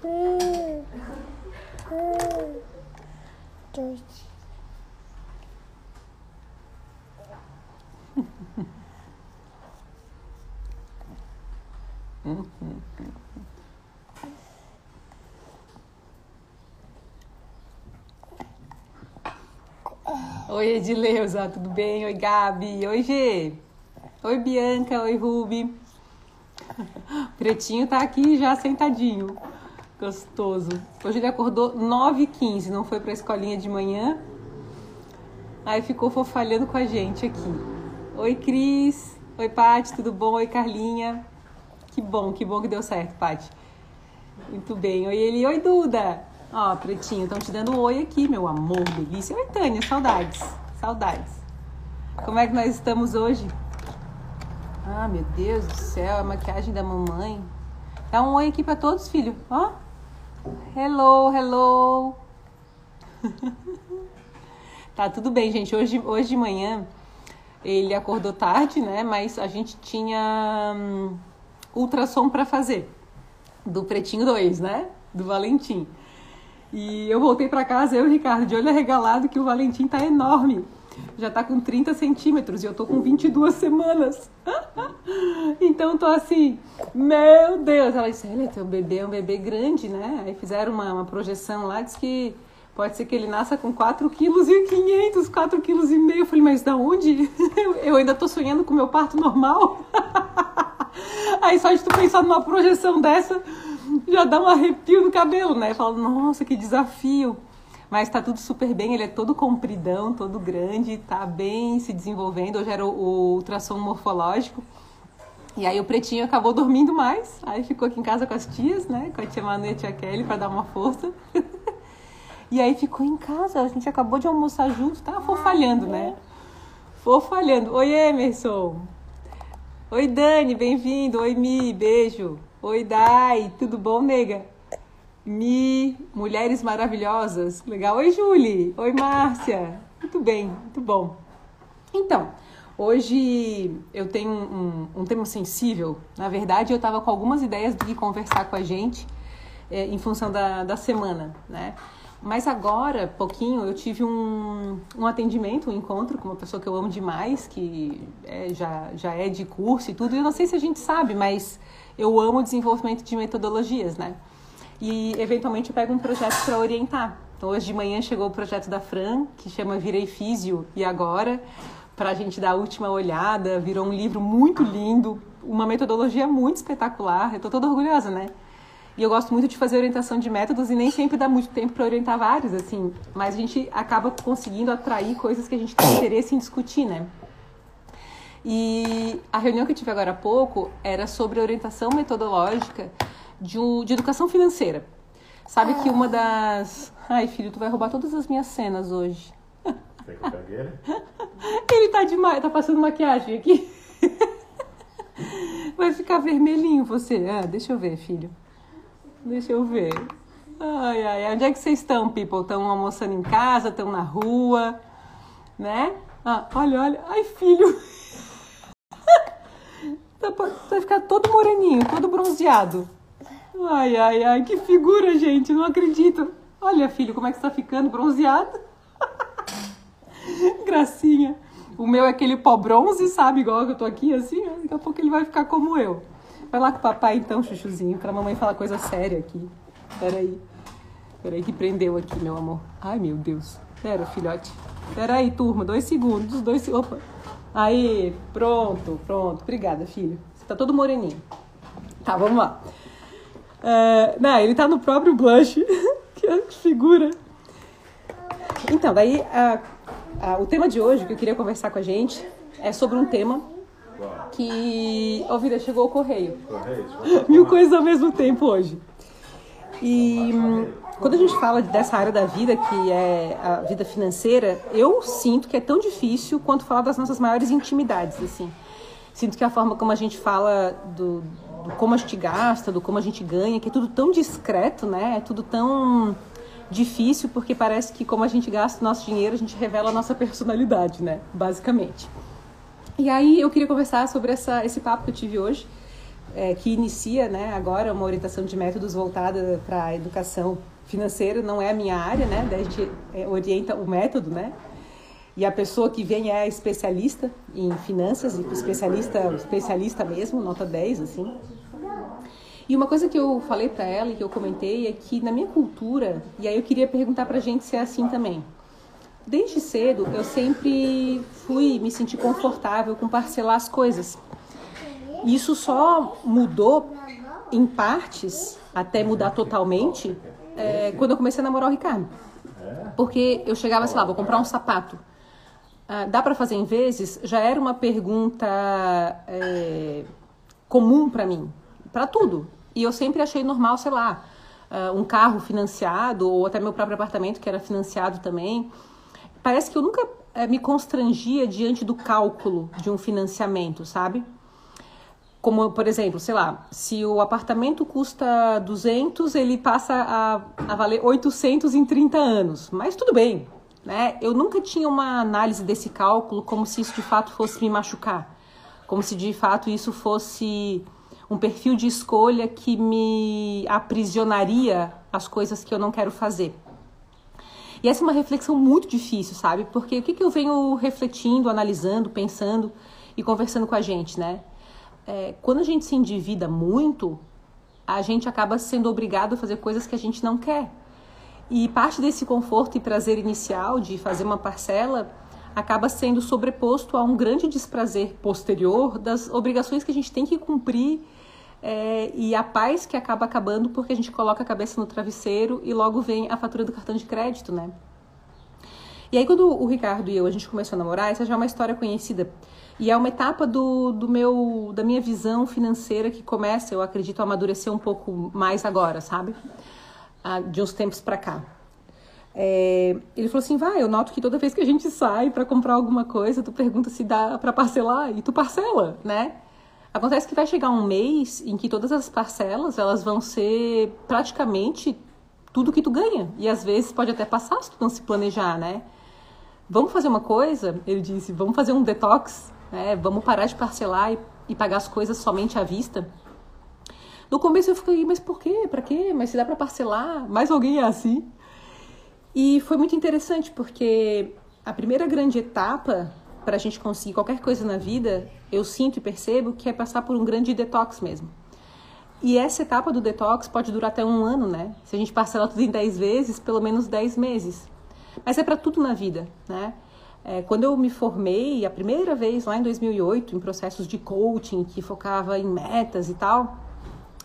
Oi, Edileuza, tudo bem? Oi, Gabi. Oi, Gê. Oi, Bianca. Oi, Ruby. Pretinho tá aqui já sentadinho. Gostoso. Hoje ele acordou 9h15, não foi pra escolinha de manhã. Aí ficou fofalhando com a gente aqui. Oi, Cris. Oi, Paty, tudo bom? Oi, Carlinha. Que bom, que bom que deu certo, Paty. Muito bem. Oi, Eli. Oi, Duda. Ó, Pretinho, estão te dando um oi aqui, meu amor, delícia. Oi, Tânia, saudades. Saudades. Como é que nós estamos hoje? Ah, meu Deus do céu, a maquiagem da mamãe. Dá um oi aqui para todos, filho. Ó. Hello, hello. tá tudo bem, gente. Hoje, hoje de manhã ele acordou tarde, né? Mas a gente tinha hum, ultrassom para fazer do Pretinho 2, né? Do Valentim. E eu voltei para casa, eu e o Ricardo, de olho arregalado, que o Valentim tá enorme. Já tá com 30 centímetros e eu tô com 22 semanas. então tô assim, meu Deus. Ela disse, é um bebê, é um bebê grande, né? Aí fizeram uma, uma projeção lá, diz que pode ser que ele nasça com 4 quilos e 500, 4 quilos e meio. Eu falei, mas da onde? eu ainda tô sonhando com meu parto normal. Aí só de tu pensar numa projeção dessa já dá um arrepio no cabelo, né? Fala, nossa, que desafio. Mas tá tudo super bem, ele é todo compridão, todo grande, tá bem se desenvolvendo. Hoje era o, o ultrassom morfológico. E aí o pretinho acabou dormindo mais, aí ficou aqui em casa com as tias, né? Com a tia Manu e a tia Kelly para dar uma força. e aí ficou em casa, a gente acabou de almoçar junto, tá fofalhando, né? Fofalhando. Oi, Emerson. Oi, Dani, bem-vindo. Oi, Mi, beijo. Oi, Dai, tudo bom, nega? Mi, mulheres maravilhosas, legal. Oi, Julie. Oi, Márcia. Muito bem, muito bom. Então, hoje eu tenho um, um, tema sensível. Na verdade, eu estava com algumas ideias de conversar com a gente é, em função da, da semana, né? Mas agora, pouquinho, eu tive um, um atendimento, um encontro com uma pessoa que eu amo demais, que é, já, já é de curso e tudo. E eu não sei se a gente sabe, mas eu amo o desenvolvimento de metodologias, né? E eventualmente eu pego um projeto para orientar. Então hoje de manhã chegou o projeto da Fran, que chama Virei Físio e Agora, para a gente dar a última olhada. Virou um livro muito lindo, uma metodologia muito espetacular. Eu estou toda orgulhosa, né? E eu gosto muito de fazer orientação de métodos e nem sempre dá muito tempo para orientar vários, assim. Mas a gente acaba conseguindo atrair coisas que a gente tem interesse em discutir, né? E a reunião que eu tive agora há pouco era sobre orientação metodológica de, um, de educação financeira. Sabe que uma das. Ai, filho, tu vai roubar todas as minhas cenas hoje. Ele tá demais, tá passando maquiagem aqui. Vai ficar vermelhinho você. Ah, deixa eu ver, filho. Deixa eu ver. Ai, ai, onde é que vocês estão, people? Estão almoçando em casa? Estão na rua? Né? Ah, olha, olha. Ai, filho. Vai ficar todo moreninho, todo bronzeado. Ai, ai, ai, que figura, gente. Não acredito. Olha, filho, como é que você tá ficando bronzeado. Gracinha. O meu é aquele pó bronze, sabe? Igual que eu tô aqui, assim. Daqui a pouco ele vai ficar como eu. Vai lá com o papai, então, chuchuzinho, pra mamãe falar coisa séria aqui. Peraí. Peraí que prendeu aqui, meu amor. Ai, meu Deus. Pera, filhote. Peraí, turma. Dois segundos. Dois... Opa. Aí, pronto, pronto. Obrigada, filho. Você tá todo moreninho. Tá, vamos lá. É, não, ele tá no próprio blush. que figura. Então, daí, a, a, o tema de hoje que eu queria conversar com a gente é sobre um tema que... Ó, oh, vida, chegou o correio. Mil coisas ao mesmo tempo hoje. E quando a gente fala dessa área da vida, que é a vida financeira, eu sinto que é tão difícil quanto falar das nossas maiores intimidades, assim. Sinto que a forma como a gente fala do, do como a gente gasta, do como a gente ganha, que é tudo tão discreto, né? É tudo tão difícil, porque parece que como a gente gasta o nosso dinheiro, a gente revela a nossa personalidade, né? Basicamente. E aí eu queria conversar sobre essa, esse papo que eu tive hoje é, que inicia né, agora uma orientação de métodos voltada para a educação financeira, não é a minha área, né? Daí a gente é, orienta o método, né? E a pessoa que vem é especialista em finanças, especialista, especialista mesmo, nota 10, assim. E uma coisa que eu falei para ela e que eu comentei é que na minha cultura, e aí eu queria perguntar pra gente se é assim também. Desde cedo eu sempre fui me sentir confortável com parcelar as coisas. Isso só mudou em partes, até mudar totalmente, é, quando eu comecei a namorar o Ricardo. Porque eu chegava, sei lá, vou comprar um sapato. Ah, dá para fazer em vezes? Já era uma pergunta é, comum para mim, para tudo. E eu sempre achei normal, sei lá, uh, um carro financiado ou até meu próprio apartamento que era financiado também. Parece que eu nunca é, me constrangia diante do cálculo de um financiamento, sabe? Como, por exemplo, sei lá, se o apartamento custa 200, ele passa a, a valer 800 em 30 anos. Mas tudo bem, né? Eu nunca tinha uma análise desse cálculo como se isso de fato fosse me machucar. Como se de fato isso fosse um perfil de escolha que me aprisionaria as coisas que eu não quero fazer. E essa é uma reflexão muito difícil, sabe? Porque o que, que eu venho refletindo, analisando, pensando e conversando com a gente, né? é, quando a gente se endivida muito, a gente acaba sendo obrigado a fazer coisas que a gente não quer. E parte desse conforto e prazer inicial de fazer uma parcela acaba sendo sobreposto a um grande desprazer posterior das obrigações que a gente tem que cumprir é, e a paz que acaba acabando porque a gente coloca a cabeça no travesseiro e logo vem a fatura do cartão de crédito, né? E aí quando o Ricardo e eu a gente começou a namorar, essa já é uma história conhecida e é uma etapa do, do meu, da minha visão financeira que começa, eu acredito, a amadurecer um pouco mais agora, sabe? De uns tempos para cá. É, ele falou assim, vai, eu noto que toda vez que a gente sai para comprar alguma coisa, tu pergunta se dá para parcelar e tu parcela, né? Acontece que vai chegar um mês em que todas as parcelas elas vão ser praticamente tudo que tu ganha e às vezes pode até passar se tu não se planejar, né? Vamos fazer uma coisa, ele disse, vamos fazer um detox né? Vamos parar de parcelar e, e pagar as coisas somente à vista. No começo eu fiquei, mas por quê? Para quê? Mas se dá para parcelar? Mais alguém é assim? E foi muito interessante porque a primeira grande etapa para a gente conseguir qualquer coisa na vida, eu sinto e percebo que é passar por um grande detox mesmo. E essa etapa do detox pode durar até um ano, né? Se a gente parcela tudo em 10 vezes, pelo menos 10 meses. Mas é para tudo na vida, né? É, quando eu me formei a primeira vez lá em 2008 em processos de coaching que focava em metas e tal,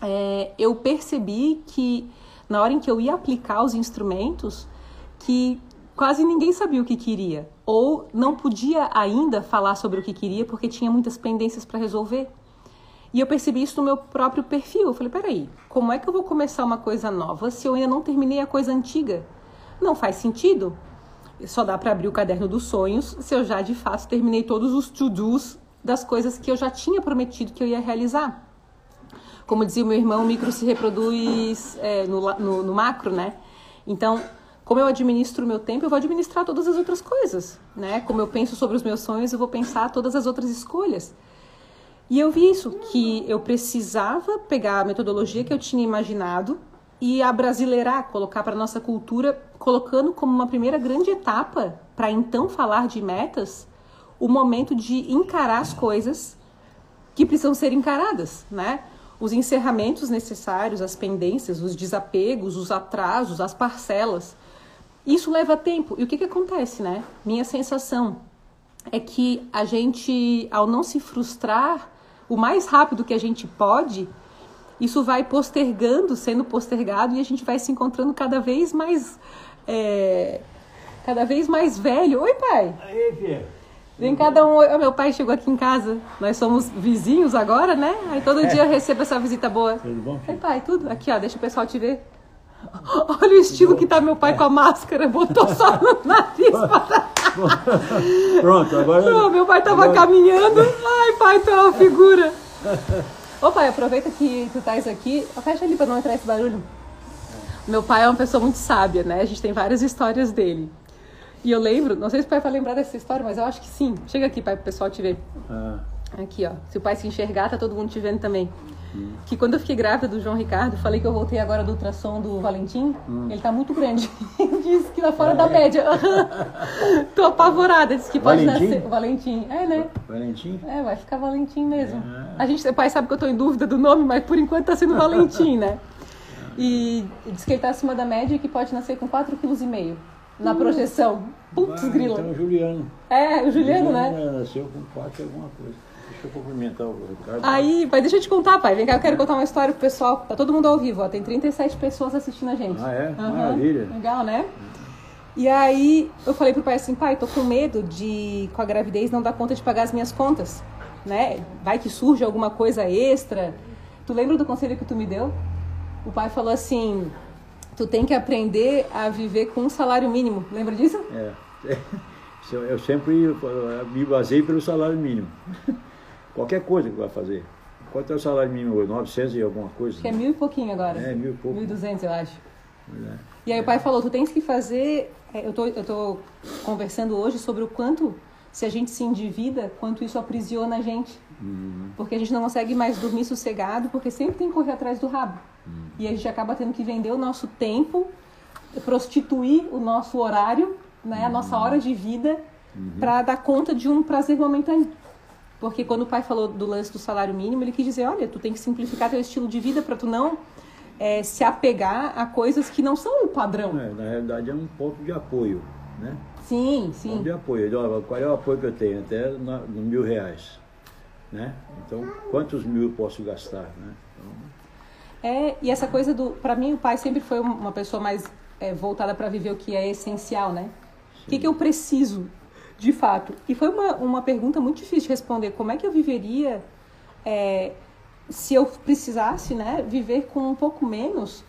é, eu percebi que na hora em que eu ia aplicar os instrumentos, que quase ninguém sabia o que queria ou não podia ainda falar sobre o que queria porque tinha muitas pendências para resolver. E eu percebi isso no meu próprio perfil. Eu falei, peraí, como é que eu vou começar uma coisa nova se eu ainda não terminei a coisa antiga? Não faz sentido só dá para abrir o caderno dos sonhos se eu já de fato terminei todos os to-dos das coisas que eu já tinha prometido que eu ia realizar. Como dizia o meu irmão, o micro se reproduz é, no, no, no macro, né? Então, como eu administro o meu tempo, eu vou administrar todas as outras coisas, né? Como eu penso sobre os meus sonhos, eu vou pensar todas as outras escolhas. E eu vi isso, que eu precisava pegar a metodologia que eu tinha imaginado e abrasileirar, colocar para nossa cultura, colocando como uma primeira grande etapa para então falar de metas, o momento de encarar as coisas que precisam ser encaradas, né? Os encerramentos necessários, as pendências, os desapegos, os atrasos, as parcelas. Isso leva tempo. E o que, que acontece, né? Minha sensação é que a gente, ao não se frustrar o mais rápido que a gente pode, isso vai postergando, sendo postergado, e a gente vai se encontrando cada vez mais. É, cada vez mais velho. Oi, pai! Aí, filha. Vem cada um. meu pai chegou aqui em casa. Nós somos vizinhos agora, né? Aí todo é. dia eu recebo essa visita boa. Tudo bom? Filho? Oi, pai, tudo? Aqui, ó, deixa o pessoal te ver. Olha o estilo que tá meu pai com a máscara, botou só no nariz. Pronto, agora. Não, meu pai tava agora... caminhando. Ai, pai, tu é uma figura. Ô pai, aproveita que tu estás aqui. Fecha ali para não entrar esse barulho. Meu pai é uma pessoa muito sábia, né? A gente tem várias histórias dele. E eu lembro, não sei se o pai vai lembrar dessa história, mas eu acho que sim. Chega aqui, pai, pro pessoal te ver. Ah. Aqui, ó. Se o pai se enxergar, tá todo mundo te vendo também. que quando eu fiquei grávida do João Ricardo, falei que eu voltei agora do ultrassom do Valentim, hum. ele tá muito grande. Disse que lá fora da média. Tô apavorada, disse que pode Valentim? nascer. Valentim, é, né? Valentim? É, vai ficar Valentim mesmo. É. A gente, o pai sabe que eu tô em dúvida do nome, mas por enquanto tá sendo Valentim, né? E diz que ele tá acima da média e que pode nascer com 4,5 kg na projeção. Putz, grilo. Então o Juliano. É, o Juliano, Juliano né? Nasceu com 4 alguma coisa. Deixa eu cumprimentar o Ricardo. Aí, pai, deixa eu te contar, pai. Vem cá, eu quero contar uma história pro pessoal. Tá todo mundo ao vivo, ó. Tem 37 pessoas assistindo a gente. Ah, é? Uhum. Maravilha. Legal, né? E aí, eu falei pro pai assim, pai, tô com medo de, com a gravidez, não dar conta de pagar as minhas contas, né? Vai que surge alguma coisa extra. Tu lembra do conselho que tu me deu? O pai falou assim, tu tem que aprender a viver com um salário mínimo. Lembra disso? É. Eu sempre me basei pelo salário mínimo. Qualquer coisa que vai fazer. Quanto é o salário mínimo hoje? 900 e alguma coisa? Que é mil e pouquinho agora. É, mil e pouco. 1.200, eu acho. É. E aí o pai falou, tu tens que fazer... É, eu tô, eu tô conversando hoje sobre o quanto, se a gente se endivida, quanto isso aprisiona a gente. Uhum. Porque a gente não consegue mais dormir sossegado, porque sempre tem que correr atrás do rabo. E a gente acaba tendo que vender o nosso tempo, prostituir o nosso horário, né, a nossa hora de vida, uhum. para dar conta de um prazer momentâneo. Porque quando o pai falou do lance do salário mínimo, ele quis dizer, olha, tu tem que simplificar teu estilo de vida para tu não é, se apegar a coisas que não são o padrão. É, na realidade é um ponto de apoio, né? Sim, sim. Ponto de apoio. Olha, qual é o apoio que eu tenho? Até no, no mil reais, né? Então, quantos mil eu posso gastar, né? Então... É, e essa coisa do... Para mim, o pai sempre foi uma pessoa mais é, voltada para viver o que é essencial, né? O que, que eu preciso de fato. E foi uma, uma pergunta muito difícil de responder. Como é que eu viveria é, se eu precisasse né, viver com um pouco menos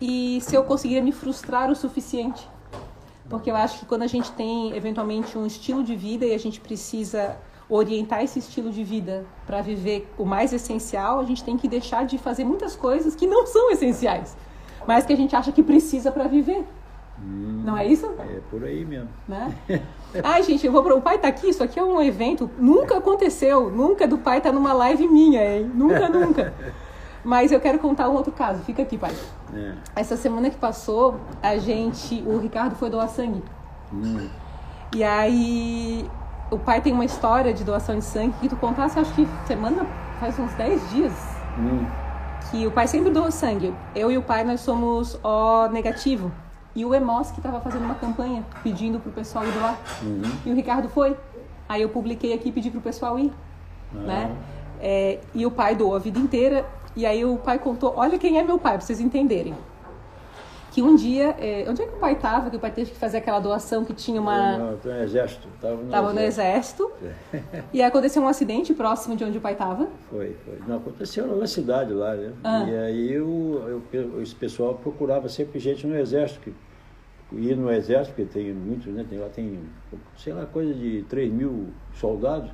e se eu conseguiria me frustrar o suficiente? Porque eu acho que quando a gente tem eventualmente um estilo de vida e a gente precisa orientar esse estilo de vida para viver o mais essencial, a gente tem que deixar de fazer muitas coisas que não são essenciais, mas que a gente acha que precisa para viver. Hum, não é isso? É por aí mesmo. Né? Ai, gente, eu vou pro... o pai tá aqui, isso aqui é um evento, nunca aconteceu, nunca do pai tá numa live minha, hein? Nunca, nunca. Mas eu quero contar um outro caso, fica aqui, pai. É. Essa semana que passou, a gente, o Ricardo foi doar sangue. Hum. E aí, o pai tem uma história de doação de sangue que tu contasse, acho que semana, faz uns 10 dias. Hum. Que o pai sempre doou sangue. Eu e o pai, nós somos O negativo. E o Emos que estava fazendo uma campanha pedindo para o pessoal ir doar. Uhum. E o Ricardo foi. Aí eu publiquei aqui e pedi para o pessoal ir. Uhum. Né? É, e o pai doou a vida inteira. E aí o pai contou: olha quem é meu pai, para vocês entenderem. Que um dia, é, onde é que o pai estava? Que o pai teve que fazer aquela doação que tinha uma. Não, no exército. Estava no, tava exército. no exército. e aconteceu um acidente próximo de onde o pai estava. Foi, foi. Não, aconteceu na cidade lá, né? Ah. E aí o, o, esse pessoal procurava sempre gente no exército. Que ir no exército, porque tem muitos, né? Tem, lá tem, sei lá, coisa de 3 mil soldados.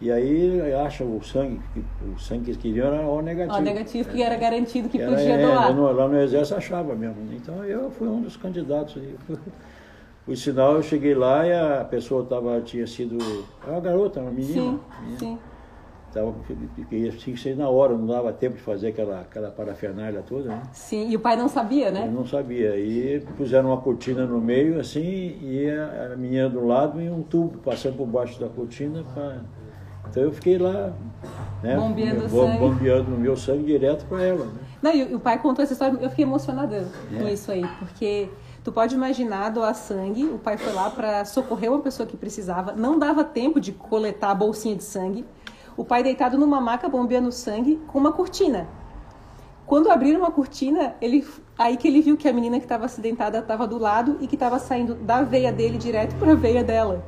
E aí acha o sangue, o sangue que eles queriam era O negativo. O negativo, que era garantido que era, podia é, doar. No, lá no exército achava mesmo. Então eu fui um dos candidatos. Por sinal, eu cheguei lá e a pessoa tava, tinha sido. É uma garota, uma menina. Sim, menina. sim. Tava, tinha que ser na hora, não dava tempo de fazer aquela, aquela parafernália toda, né? Sim, e o pai não sabia, né? Ele não sabia. E puseram uma cortina no meio, assim, e a, a menina do lado e um tubo passando por baixo da cortina. Pra... Então eu fiquei lá, né? Bombeando sangue. Bombeando o meu sangue direto para ela. Né? Não, e o pai contou essa história, eu fiquei emocionada é. com isso aí, porque tu pode imaginar doar sangue, o pai foi lá para socorrer uma pessoa que precisava, não dava tempo de coletar a bolsinha de sangue, o pai deitado numa maca bombeando sangue com uma cortina. Quando abriram uma cortina, ele aí que ele viu que a menina que estava acidentada estava do lado e que estava saindo da veia dele direto para a veia dela.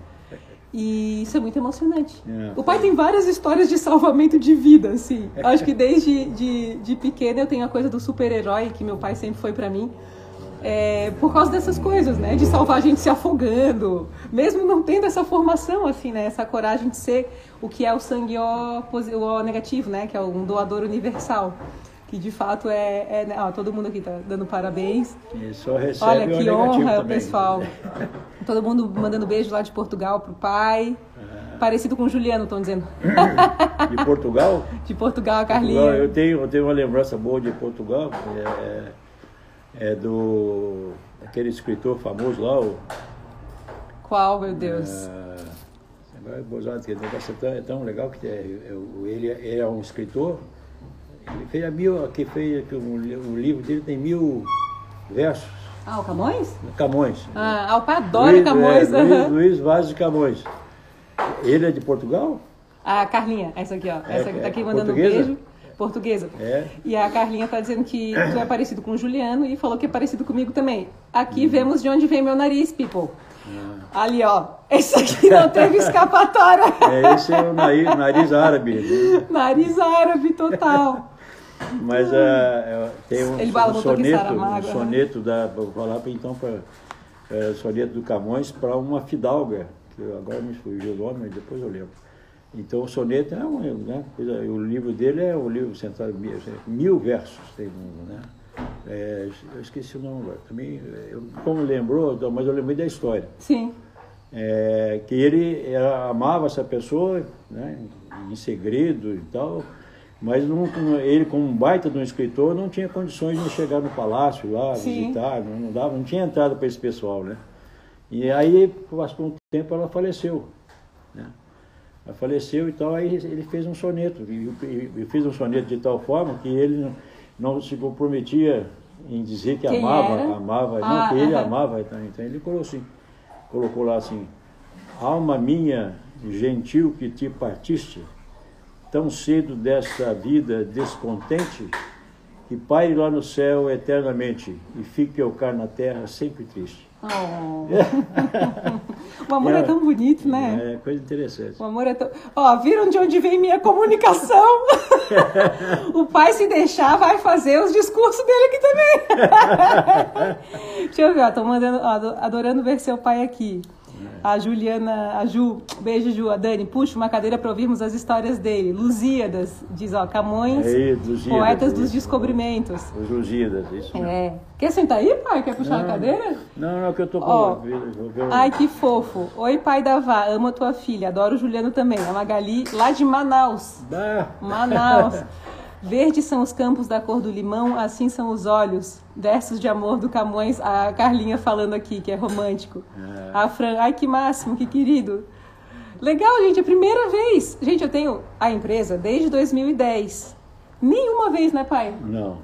E isso é muito emocionante. É. O pai tem várias histórias de salvamento de vida, assim. Acho que desde de, de pequena eu tenho a coisa do super-herói que meu pai sempre foi para mim é, por causa dessas coisas, né? De salvar a gente se afogando, mesmo não tendo essa formação, assim, né? Essa coragem de ser o que é o sangue O, o negativo, né? Que é um doador universal. Que de fato é. é né? ah, todo mundo aqui tá dando parabéns. E só recebe Olha que honra, também. pessoal. todo mundo mandando beijo lá de Portugal pro pai. Parecido com o Juliano, estão dizendo. De Portugal? De Portugal, a Carlinha. Portugal, eu, tenho, eu tenho uma lembrança boa de Portugal. É, é do aquele escritor famoso lá, o. Qual, meu Deus? É, agora é negócio é tão, é tão legal que é, ele, ele é um escritor. Ele fez a mil, que fez que o, o livro dele tem mil versos. Ah, o Camões? Camões. Ah, o pai adora Luiz, Camões. É, Luiz, Luiz Vaz de Camões. Ele é de Portugal? A Carlinha, essa aqui, ó. Essa que tá aqui mandando portuguesa? um beijo. Portuguesa. É. E a Carlinha tá dizendo que tu é parecido com o Juliano e falou que é parecido comigo também. Aqui hum. vemos de onde vem meu nariz, people. Ah. Ali, ó. Esse aqui não teve escapatória. É, esse é o nariz, nariz árabe. Né? Nariz árabe, total. Mas uh, tem um, um soneto, um soneto da, vou falar então para é, soneto do Camões para uma fidalga, que agora me fugiu o nome, mas depois eu lembro. Então o soneto é um, né, o livro dele é o livro central, mil, mil versos tem um, né? É, eu esqueci o nome agora. Também, eu, como lembrou, mas eu lembrei da história. Sim. É, que ele era, amava essa pessoa, né, em segredo e tal, mas não, ele, como um baita de um escritor, não tinha condições de chegar no palácio lá, Sim. visitar, não, não, dava, não tinha entrada para esse pessoal, né? E aí, passou um tempo, ela faleceu, né? Ela faleceu e tal, aí ele fez um soneto, e, e fez um soneto de tal forma que ele não, não se comprometia em dizer que Quem amava, era? amava, ah, não, que ele amava, então, então ele colocou assim, colocou lá assim, alma minha, gentil que te partiste, tão cedo dessa vida descontente, que paire lá no céu eternamente e fique eu cá na terra sempre triste. Oh. o amor é, é, tão bonito, né? É coisa interessante. O amor é tão. Ó, oh, viram de onde vem minha comunicação? o pai, se deixar, vai fazer os discursos dele aqui também. Deixa eu ver, ó, tô mandando, ó, adorando ver seu pai aqui. A Juliana, a Ju, beijo Ju, a Dani, puxa uma cadeira para ouvirmos as histórias dele. Lusíadas, diz ó, Camões, é isso, poetas dos descobrimentos. Os Lusíadas, isso. É. Quer sentar aí, pai? Quer puxar não, a cadeira? Não, não, que eu tô com ó, Ai, que fofo. Oi, pai da Vá, amo a tua filha, adoro o Juliano também. A Magali, lá de Manaus. Manaus. Verdes são os campos da cor do limão, assim são os olhos. Versos de amor do Camões, a Carlinha falando aqui, que é romântico. É. A Fran, ai que máximo, que querido. Legal, gente, é a primeira vez. Gente, eu tenho a empresa desde 2010. Nenhuma vez, né, pai? Não.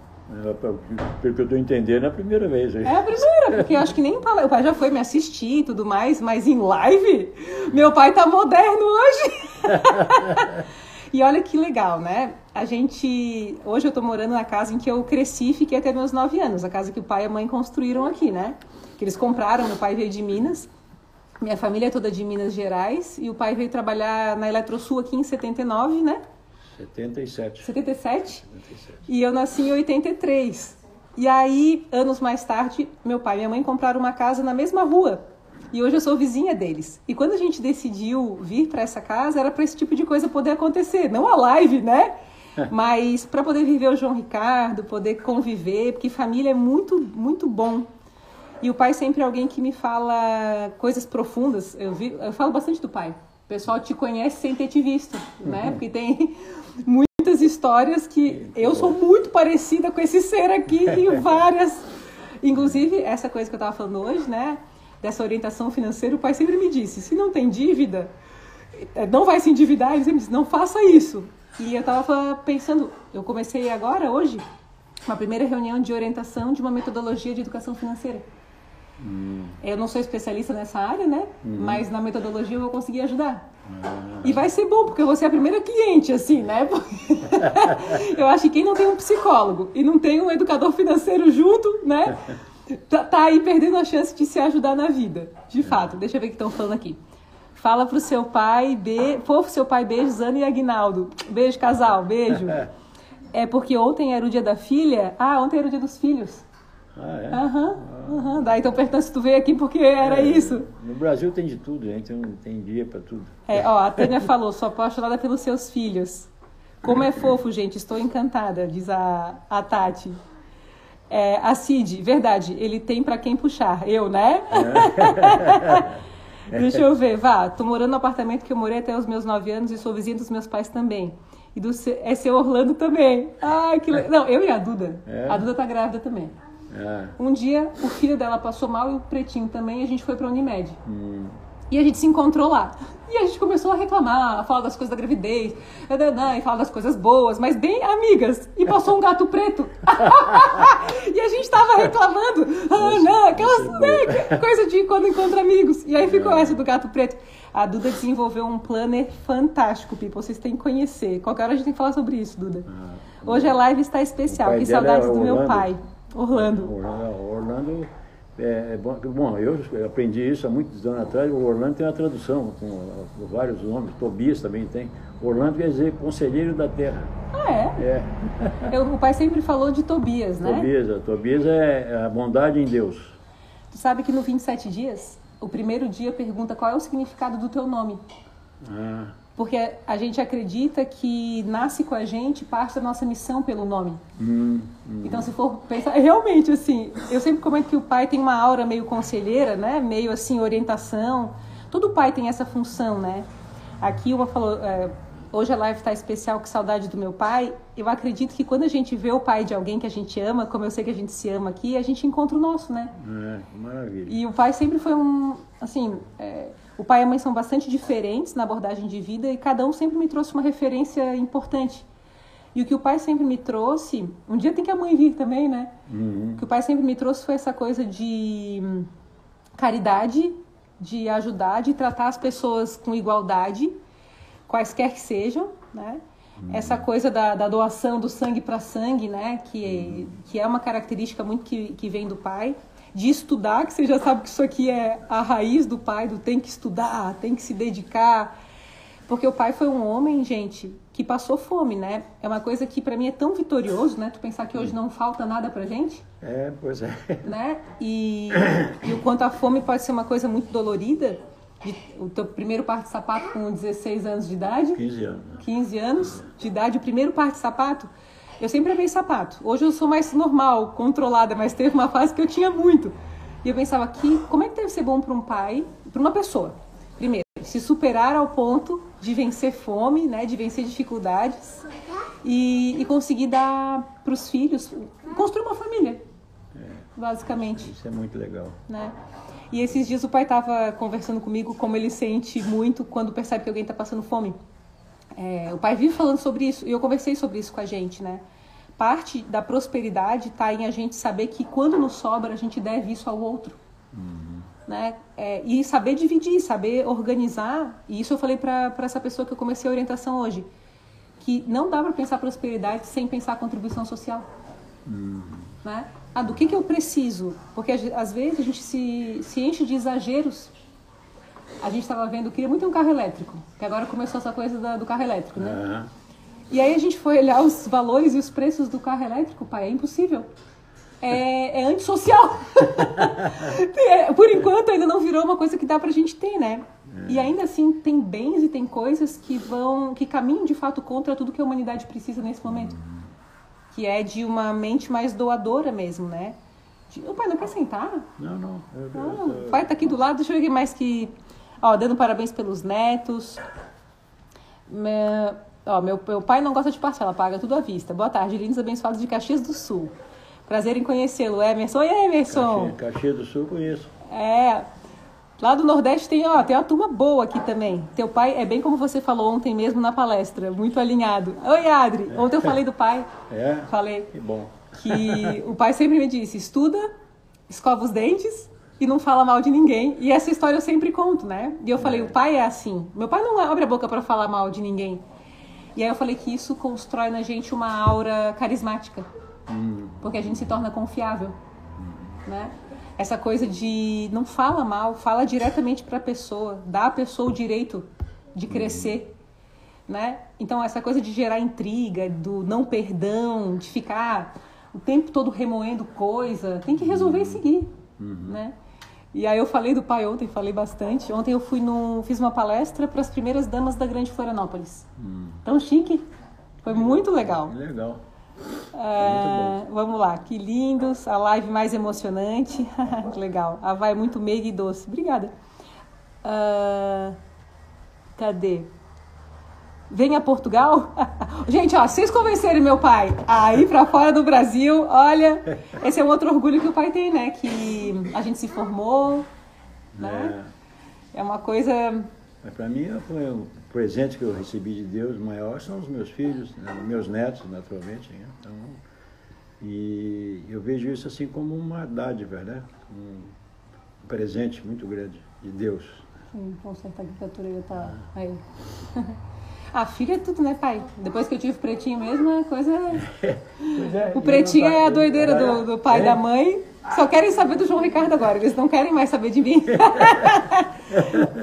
É, pelo que eu estou entendendo, é a primeira vez. Hein? É a primeira, porque eu acho que nem o pai já foi me assistir e tudo mais, mas em live, meu pai tá moderno hoje. E olha que legal, né? A gente. Hoje eu tô morando na casa em que eu cresci e fiquei até meus nove anos. A casa que o pai e a mãe construíram aqui, né? Que eles compraram, meu pai veio de Minas. Minha família é toda de Minas Gerais. E o pai veio trabalhar na Eletrosul aqui em 79, né? 77. 77? 77. E eu nasci em 83. E aí, anos mais tarde, meu pai e minha mãe compraram uma casa na mesma rua e hoje eu sou vizinha deles. E quando a gente decidiu vir para essa casa, era para esse tipo de coisa poder acontecer. Não a live, né? Mas para poder viver o João Ricardo, poder conviver, porque família é muito, muito bom. E o pai sempre é alguém que me fala coisas profundas. Eu, vi, eu falo bastante do pai. O pessoal te conhece sem ter te visto, né? Uhum. Porque tem muitas histórias que eu sou muito parecida com esse ser aqui e várias. Inclusive, essa coisa que eu estava falando hoje, né? Dessa orientação financeira, o pai sempre me disse: se não tem dívida, é, não vai se endividar. Ele sempre disse: não faça isso. E eu estava pensando, eu comecei agora, hoje, uma primeira reunião de orientação de uma metodologia de educação financeira. Hum. Eu não sou especialista nessa área, né? Hum. Mas na metodologia eu vou conseguir ajudar. Ah. E vai ser bom, porque eu vou ser a primeira cliente, assim, né? eu acho que quem não tem um psicólogo e não tem um educador financeiro junto, né? Tá, tá, aí perdendo a chance de se ajudar na vida. De fato. Deixa eu ver o que estão falando aqui. Fala pro seu pai, be... fofo seu pai, beijo, Zana e Agnaldo. Beijo, casal, beijo. É porque ontem era o dia da filha. Ah, ontem era o dia dos filhos. Ah, é? Aham, uhum, aham. Uhum. Daí então se tu veio aqui porque era é, isso. No Brasil tem de tudo, gente. Tem, tem dia para tudo. É, ó, a Tânia falou, sou apaixonada pelos seus filhos. Como é fofo, gente. Estou encantada, diz a, a Tati. É, a Cid, verdade, ele tem para quem puxar. Eu, né? É. Deixa eu ver, vá. Tô morando no apartamento que eu morei até os meus nove anos e sou vizinha dos meus pais também. E do é seu Orlando também. Ai, que legal. Não, eu e a Duda. É. A Duda tá grávida também. É. Um dia o filho dela passou mal e o pretinho também, e a gente foi pra Unimed. Hum. E a gente se encontrou lá. E a gente começou a reclamar, a falar das coisas da gravidez, e falar das coisas boas, mas bem amigas. E passou um gato preto. e a gente tava reclamando. Ah, não, aquelas né, coisa de quando encontra amigos. E aí ficou é. essa do gato preto. A Duda desenvolveu um planner fantástico, people. Vocês têm que conhecer. Qualquer hora a gente tem que falar sobre isso, Duda. Ah, Hoje a live está especial. Que saudades é do meu pai. Orlando, Orlando é, é bom, bom, eu aprendi isso há muitos anos atrás. O Orlando tem uma tradução com, vários nomes. Tobias também tem. Orlando quer dizer conselheiro da terra. Ah, é? É. O pai sempre falou de Tobias, né? Tobias, Tobias é a bondade em Deus. Tu sabe que no 27 dias, o primeiro dia pergunta qual é o significado do teu nome. Ah. Porque a gente acredita que nasce com a gente parte da nossa missão pelo nome. Hum, hum. Então, se for pensar, realmente, assim, eu sempre comento que o pai tem uma aura meio conselheira, né? Meio assim, orientação. Todo pai tem essa função, né? Aqui uma falou, é, hoje a live está especial, que saudade do meu pai. Eu acredito que quando a gente vê o pai de alguém que a gente ama, como eu sei que a gente se ama aqui, a gente encontra o nosso, né? É, maravilha. E o pai sempre foi um, assim, é, o pai e a mãe são bastante diferentes na abordagem de vida e cada um sempre me trouxe uma referência importante. E o que o pai sempre me trouxe, um dia tem que a mãe vir também, né? Uhum. O que o pai sempre me trouxe foi essa coisa de hum, caridade, de ajudar, de tratar as pessoas com igualdade, quaisquer que sejam, né? Uhum. Essa coisa da, da, doação do sangue para sangue, né? Que, uhum. que é uma característica muito que, que vem do pai de estudar, que você já sabe que isso aqui é a raiz do pai, do tem que estudar, tem que se dedicar. Porque o pai foi um homem, gente, que passou fome, né? É uma coisa que para mim é tão vitorioso, né? Tu pensar que hoje não falta nada pra gente. É, pois é. Né? E, e o quanto a fome pode ser uma coisa muito dolorida. De, o teu primeiro par de sapato com 16 anos de idade. 15 anos. 15 anos de idade, o primeiro par de sapato. Eu sempre amei sapato. Hoje eu sou mais normal, controlada, mas teve uma fase que eu tinha muito. E eu pensava que como é que deve ser bom para um pai, para uma pessoa? Primeiro, se superar ao ponto de vencer fome, né, de vencer dificuldades e, e conseguir dar para os filhos, construir uma família, é, basicamente. Isso é muito legal. Né? E esses dias o pai estava conversando comigo como ele sente muito quando percebe que alguém está passando fome. É, o pai vive falando sobre isso e eu conversei sobre isso com a gente, né? Parte da prosperidade está em a gente saber que quando nos sobra a gente deve isso ao outro, uhum. né? É, e saber dividir, saber organizar. E isso eu falei para essa pessoa que eu comecei a orientação hoje, que não dá para pensar prosperidade sem pensar contribuição social, uhum. né? Ah, do que que eu preciso? Porque às vezes a gente se, se enche de exageros a gente estava vendo, queria muito um carro elétrico, que agora começou essa coisa da, do carro elétrico, né? Uhum. E aí a gente foi olhar os valores e os preços do carro elétrico, pai, é impossível. É, é antissocial. É, por enquanto ainda não virou uma coisa que dá pra gente ter, né? É. E ainda assim tem bens e tem coisas que vão, que caminham de fato contra tudo que a humanidade precisa nesse momento. Uhum. Que é de uma mente mais doadora mesmo, né? De, o pai não quer sentar? Não, não. Eu, não eu, eu, o pai tá aqui do lado, deixa eu ver mais que Ó, dando parabéns pelos netos. Meu, ó, meu, meu pai não gosta de parcela, paga tudo à vista. Boa tarde, lindos abençoados de Caxias do Sul. Prazer em conhecê-lo, Emerson. Oi, Emerson. Caxias, Caxias do Sul conheço. É. Lá do Nordeste tem, ó, tem uma turma boa aqui também. Teu pai é bem como você falou ontem mesmo na palestra, muito alinhado. Oi, Adri. É. Ontem eu falei do pai. É? Falei. Que bom. Que o pai sempre me disse, estuda, escova os dentes e não fala mal de ninguém. E essa história eu sempre conto, né? E eu falei, é. o pai é assim. Meu pai não abre a boca para falar mal de ninguém. E aí eu falei que isso constrói na gente uma aura carismática. Hum. Porque a gente se torna confiável, hum. né? Essa coisa de não fala mal, fala diretamente para a pessoa, dá à pessoa o direito de crescer, né? Então essa coisa de gerar intriga, do não perdão, de ficar o tempo todo remoendo coisa, tem que resolver e seguir, uhum. né? E aí eu falei do pai ontem, falei bastante. Ontem eu fui no, fiz uma palestra para as primeiras damas da Grande Florianópolis. Hum. Tão chique. Foi muito legal. Legal. É, muito vamos lá, que lindos. A live mais emocionante. legal. A vai muito meiga e doce. Obrigada. Uh, cadê? Venha a Portugal? Gente, ó, vocês convencerem meu pai a ir para fora do Brasil, olha, esse é um outro orgulho que o pai tem, né? Que a gente se formou, né? É, é uma coisa... Para mim, foi o presente que eu recebi de Deus maior são os meus filhos, né? meus netos, naturalmente. Né? Então, e eu vejo isso assim como uma dádiva, né? Um presente muito grande de Deus. Sim, aqui que a Tureia tá aí. Ah, filho é tudo, né, pai? Depois que eu tive pretinho mesmo, a coisa. É, o pretinho é a doideira do, do pai e da é. mãe. Só querem saber do João Ricardo agora, eles não querem mais saber de mim.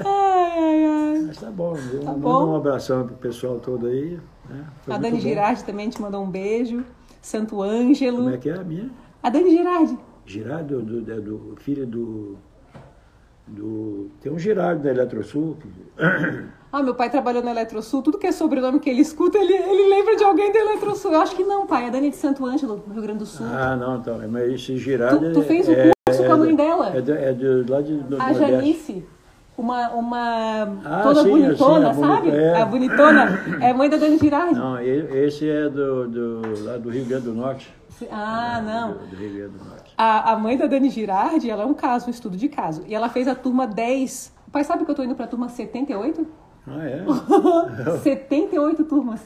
ai, ai, ai. Mas tá bom, eu tá bom. um abração pro pessoal todo aí. Né? A Dani Girardi também te mandou um beijo. Santo Ângelo. Como é que é a minha? A Dani Girardi. Girardi, do, do, do, filho do, do. Tem um Girardi da Eletrosul. Ah, meu pai trabalhou na Eletrosul, tudo que é sobrenome que ele escuta, ele, ele lembra de alguém da Eletrosul. Eu acho que não, pai, é Dani de Santo Ângelo, no Rio Grande do Sul. Ah, não, então, mas esse Girardi... Tu, tu fez o é, curso é, com a mãe dela? É, de, é de, lá de, do A Janice, uma, uma ah, toda sim, bonitona, sim, a sabe? É. A bonitona, é mãe da Dani Girardi. Não, esse é do, do, lá do Rio Grande do Norte. Ah, é, não. Do, do Rio Grande do Norte. A, a mãe da Dani Girardi, ela é um caso, um estudo de caso. E ela fez a turma 10. O pai sabe que eu tô indo pra turma 78? Ah, é? 78 turmas.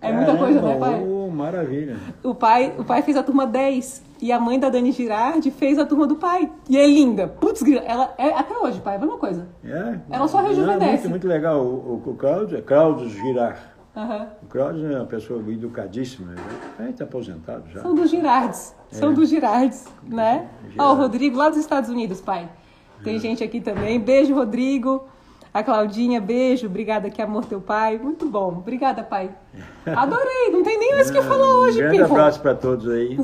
É muita coisa, né, pai? Oh, maravilha. O pai, o pai fez a turma 10 e a mãe da Dani Girardi fez a turma do pai. E é linda. Putz, ela é até hoje, pai, é a mesma coisa. É. Ela só rejuvenesce. É muito, muito legal. O, o, o Cláudio é Cláudio Girard. Uhum. O Cláudio é uma pessoa educadíssima. Ele está aposentado já. São dos Girardes. É. São dos Girardes, né? Ó, oh, o Rodrigo lá dos Estados Unidos, pai. Tem é. gente aqui também. Beijo, Rodrigo. A Claudinha, beijo, obrigada, que amor teu pai. Muito bom, obrigada, pai. Adorei, não tem nem mais o que falar hoje, Um grande abraço para todos aí.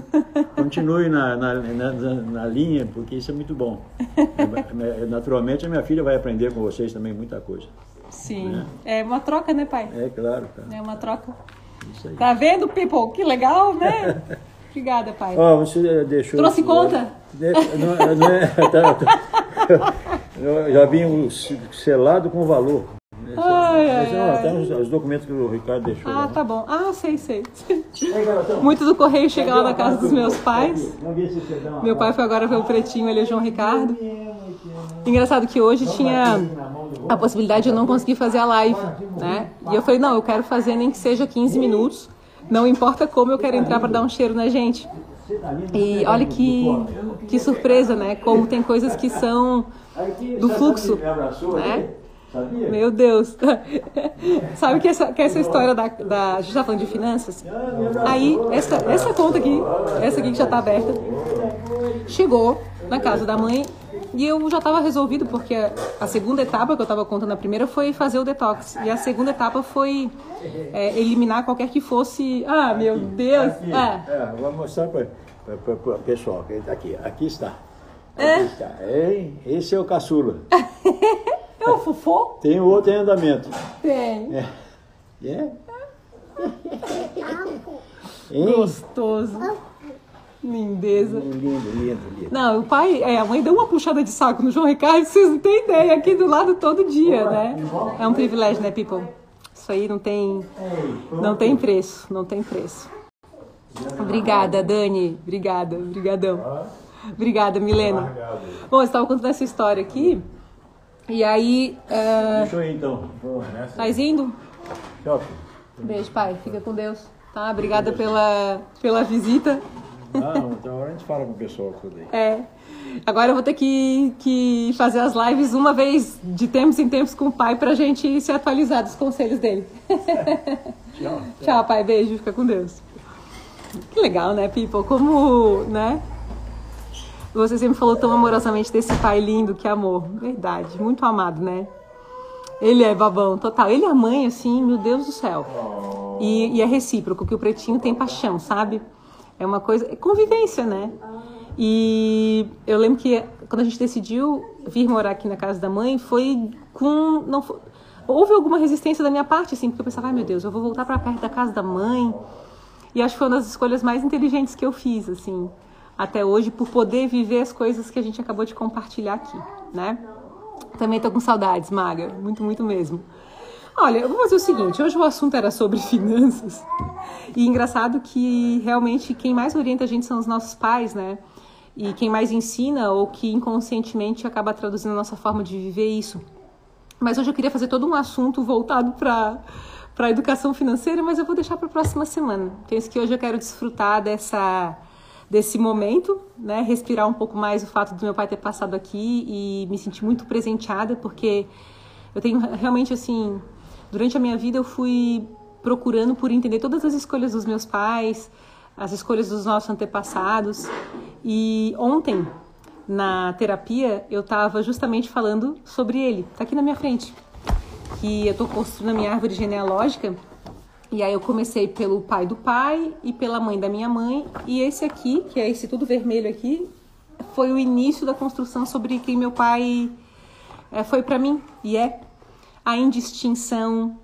Continue na, na, na, na, linha, porque isso é muito bom. É, naturalmente, a minha filha vai aprender com vocês também muita coisa. Sim, né? é uma troca, né, pai? É, claro. Tá. É uma troca. Isso aí. Tá vendo, people? Que legal, né? Obrigada, pai. Ó, oh, você deixou... Trouxe conta? De... Não, não é... Tá, tá. Eu já vim selado com valor. Ai, ai, ai. Tem os, os, documentos que o Ricardo deixou. Ah, lá, tá bom. Ah, sei, sei. Muito do correio chega lá na casa dos meus pais. Meu pai foi agora ver o pretinho, ele é João Ricardo. Engraçado que hoje tinha a possibilidade de eu não conseguir fazer a live, né? E eu falei, não, eu quero fazer nem que seja 15 minutos. Não importa como, eu quero entrar para dar um cheiro na gente. E olha que, que surpresa, né? Como tem coisas que são do fluxo, né? Meu Deus. Sabe que essa, que essa história da, da. A gente tá falando de finanças? Aí, essa, essa conta aqui, essa aqui que já tá aberta, chegou na casa da mãe e eu já estava resolvido, porque a segunda etapa que eu estava contando, a primeira foi fazer o detox. E a segunda etapa foi é, eliminar qualquer que fosse. Ah, meu Deus! Aqui, é. É, vou mostrar para o pessoal. Aqui, aqui está. É? Esse é o caçula. é o fofo? Tem o outro em andamento. Tem. É. é? Gostoso. Lindeza. Lindo, lindo, lindo. Não, o pai, é, a mãe deu uma puxada de saco no João Ricardo, vocês não têm ideia, aqui do lado todo dia, né? É um privilégio, né, people? Isso aí não tem, não tem preço, não tem preço. Obrigada, Dani. Obrigada, brigadão. Obrigada, Milena. Bom, estava contando essa história aqui. E aí. Uh... Deixa eu ir então. Tá indo? Tchau. Beijo, pai. Fica com Deus. Tá? Obrigada pela, pela visita. Ah, então a gente fala com o pessoal tudo aí. É. Agora eu vou ter que, que fazer as lives uma vez de tempos em tempos com o pai pra gente se atualizar dos conselhos dele. Tchau. Tchau, pai. Beijo. Fica com Deus. Que legal, né, people? Como, né? Você sempre falou tão amorosamente desse pai lindo, que amor. Verdade, muito amado, né? Ele é babão, total. Ele é mãe, assim, meu Deus do céu. E, e é recíproco, que o pretinho tem paixão, sabe? É uma coisa. É convivência, né? E eu lembro que quando a gente decidiu vir morar aqui na casa da mãe, foi com. Não, foi, houve alguma resistência da minha parte, assim, porque eu pensava, ai meu Deus, eu vou voltar para perto da casa da mãe. E acho que foi uma das escolhas mais inteligentes que eu fiz, assim até hoje por poder viver as coisas que a gente acabou de compartilhar aqui, né? Também tô com saudades, Maga. Muito, muito mesmo. Olha, eu vou fazer o seguinte: hoje o assunto era sobre finanças. E engraçado que realmente quem mais orienta a gente são os nossos pais, né? E quem mais ensina ou que inconscientemente acaba traduzindo a nossa forma de viver isso. Mas hoje eu queria fazer todo um assunto voltado para para educação financeira, mas eu vou deixar para a próxima semana. Penso que hoje eu quero desfrutar dessa desse momento, né? Respirar um pouco mais o fato do meu pai ter passado aqui e me sentir muito presenteada, porque eu tenho realmente assim, durante a minha vida eu fui procurando por entender todas as escolhas dos meus pais, as escolhas dos nossos antepassados. E ontem, na terapia, eu estava justamente falando sobre ele. Está aqui na minha frente. Que eu estou construindo a minha árvore genealógica e aí eu comecei pelo pai do pai e pela mãe da minha mãe. E esse aqui, que é esse tudo vermelho aqui, foi o início da construção sobre quem meu pai é, foi para mim e é a indistinção,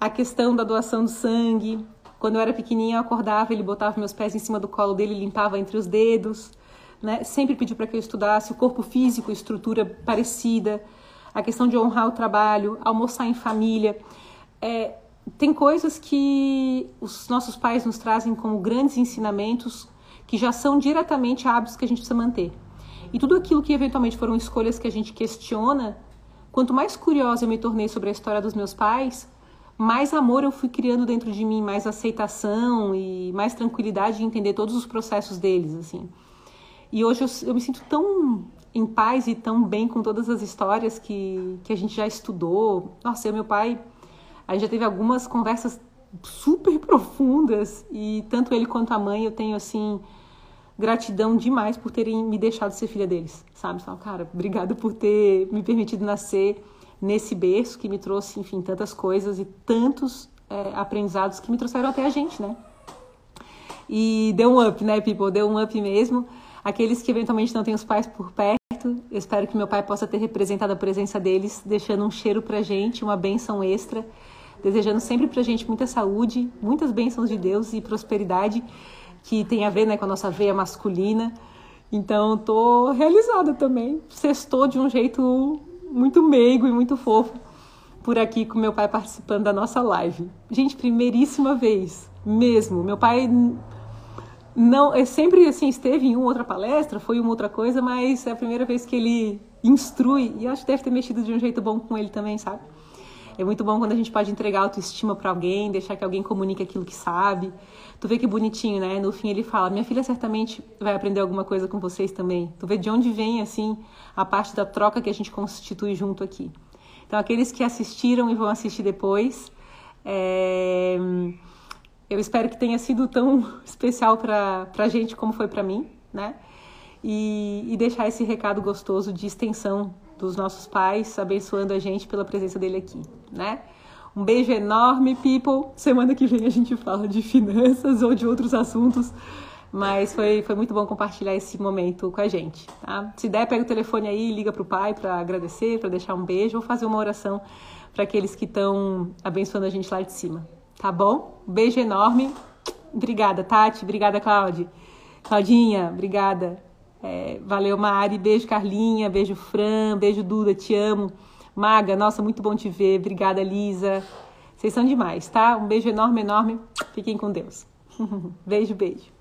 a questão da doação do sangue. Quando eu era pequenininha, eu acordava, ele botava meus pés em cima do colo dele, limpava entre os dedos, né? Sempre pediu para que eu estudasse o corpo físico, estrutura parecida, a questão de honrar o trabalho, almoçar em família. É, tem coisas que os nossos pais nos trazem como grandes ensinamentos que já são diretamente hábitos que a gente precisa manter. E tudo aquilo que eventualmente foram escolhas que a gente questiona, quanto mais curiosa eu me tornei sobre a história dos meus pais, mais amor eu fui criando dentro de mim, mais aceitação e mais tranquilidade de entender todos os processos deles, assim. E hoje eu, eu me sinto tão em paz e tão bem com todas as histórias que, que a gente já estudou. Nossa, eu meu pai a gente já teve algumas conversas super profundas e tanto ele quanto a mãe eu tenho assim gratidão demais por terem me deixado ser filha deles, sabe? Então, cara, obrigado por ter me permitido nascer nesse berço que me trouxe, enfim, tantas coisas e tantos é, aprendizados que me trouxeram até a gente, né? E deu um up, né, people? Deu um up mesmo. Aqueles que eventualmente não têm os pais por perto, eu espero que meu pai possa ter representado a presença deles, deixando um cheiro pra gente, uma benção extra desejando sempre para a gente muita saúde, muitas bênçãos de Deus e prosperidade que tem a ver né, com a nossa veia masculina. Então, tô realizada também. Sextou de um jeito muito meigo e muito fofo por aqui com meu pai participando da nossa live. Gente, primeiríssima vez, mesmo. Meu pai não, é sempre assim esteve em uma outra palestra, foi uma outra coisa, mas é a primeira vez que ele instrui e acho que deve ter mexido de um jeito bom com ele também, sabe? É muito bom quando a gente pode entregar autoestima para alguém, deixar que alguém comunique aquilo que sabe. Tu vê que bonitinho, né? No fim ele fala: "Minha filha certamente vai aprender alguma coisa com vocês também". Tu vê de onde vem assim a parte da troca que a gente constitui junto aqui. Então aqueles que assistiram e vão assistir depois, é... eu espero que tenha sido tão especial para a gente como foi para mim, né? E, e deixar esse recado gostoso de extensão dos nossos pais, abençoando a gente pela presença dele aqui, né? Um beijo enorme, people. Semana que vem a gente fala de finanças ou de outros assuntos, mas foi, foi muito bom compartilhar esse momento com a gente, tá? Se der, pega o telefone aí, liga pro pai para agradecer, para deixar um beijo ou fazer uma oração para aqueles que estão abençoando a gente lá de cima, tá bom? Beijo enorme. Obrigada, Tati. Obrigada, Cláudia. Claudinha, obrigada. É, valeu, Mari. Beijo, Carlinha. Beijo, Fran. Beijo, Duda. Te amo. Maga, nossa, muito bom te ver. Obrigada, Lisa. Vocês são demais, tá? Um beijo enorme, enorme. Fiquem com Deus. beijo, beijo.